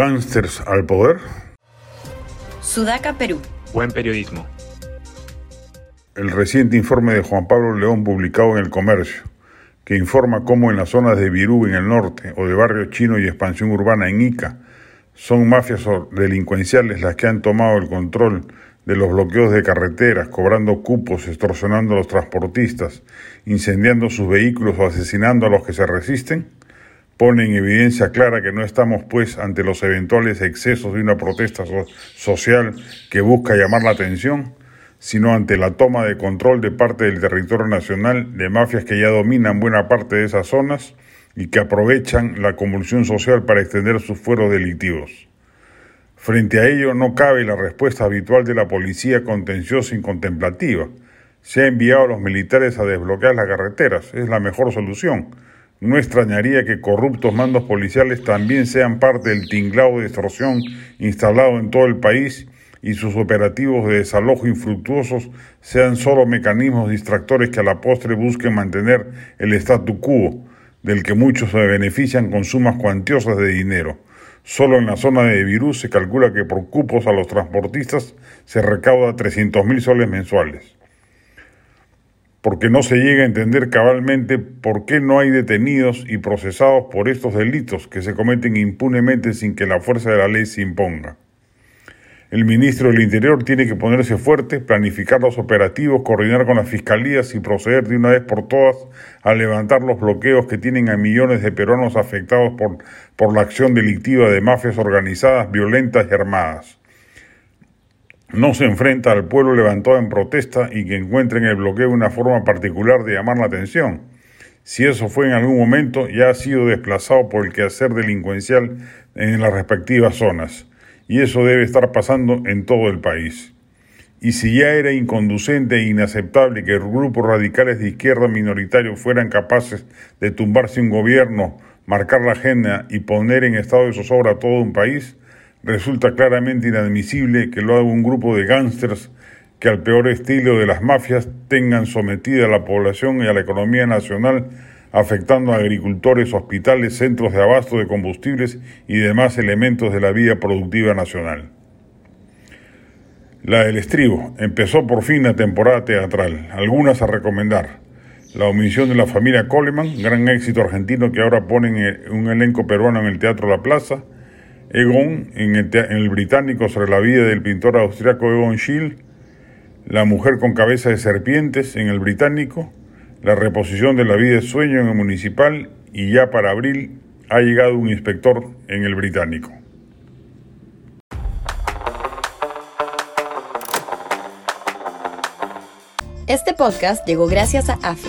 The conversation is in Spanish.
Gánsters al poder. Sudaca, Perú. Buen periodismo. El reciente informe de Juan Pablo León publicado en El Comercio, que informa cómo en las zonas de Virú en el norte o de Barrio Chino y Expansión Urbana en Ica, son mafias delincuenciales las que han tomado el control de los bloqueos de carreteras, cobrando cupos, extorsionando a los transportistas, incendiando sus vehículos o asesinando a los que se resisten, pone en evidencia clara que no estamos pues ante los eventuales excesos de una protesta social que busca llamar la atención, sino ante la toma de control de parte del territorio nacional de mafias que ya dominan buena parte de esas zonas y que aprovechan la convulsión social para extender sus fueros delictivos. Frente a ello no cabe la respuesta habitual de la policía contenciosa y contemplativa. Se ha enviado a los militares a desbloquear las carreteras, es la mejor solución no extrañaría que corruptos mandos policiales también sean parte del tinglado de extorsión instalado en todo el país y sus operativos de desalojo infructuosos sean solo mecanismos distractores que a la postre busquen mantener el statu quo, del que muchos se benefician con sumas cuantiosas de dinero. Solo en la zona de Virú se calcula que por cupos a los transportistas se recauda 300 mil soles mensuales porque no se llega a entender cabalmente por qué no hay detenidos y procesados por estos delitos que se cometen impunemente sin que la fuerza de la ley se imponga. El ministro del Interior tiene que ponerse fuerte, planificar los operativos, coordinar con las fiscalías y proceder de una vez por todas a levantar los bloqueos que tienen a millones de peruanos afectados por, por la acción delictiva de mafias organizadas, violentas y armadas no se enfrenta al pueblo levantado en protesta y que encuentre en el bloqueo una forma particular de llamar la atención. Si eso fue en algún momento, ya ha sido desplazado por el quehacer delincuencial en las respectivas zonas, y eso debe estar pasando en todo el país. Y si ya era inconducente e inaceptable que grupos radicales de izquierda minoritarios fueran capaces de tumbarse un gobierno, marcar la agenda y poner en estado de zozobra todo un país, Resulta claramente inadmisible que lo haga un grupo de gángsters que al peor estilo de las mafias tengan sometida a la población y a la economía nacional, afectando a agricultores, hospitales, centros de abasto de combustibles y demás elementos de la vida productiva nacional. La del estribo empezó por fin la temporada teatral, algunas a recomendar. La omisión de la familia Coleman, gran éxito argentino que ahora ponen un elenco peruano en el Teatro La Plaza, Egon en el, británico sobre la vida del pintor austriaco Egon Schiele, La mujer con cabeza de serpientes en el británico, la reposición de La vida de sueño en el municipal y ya para abril ha llegado un inspector en el británico. Este podcast llegó gracias a AFE,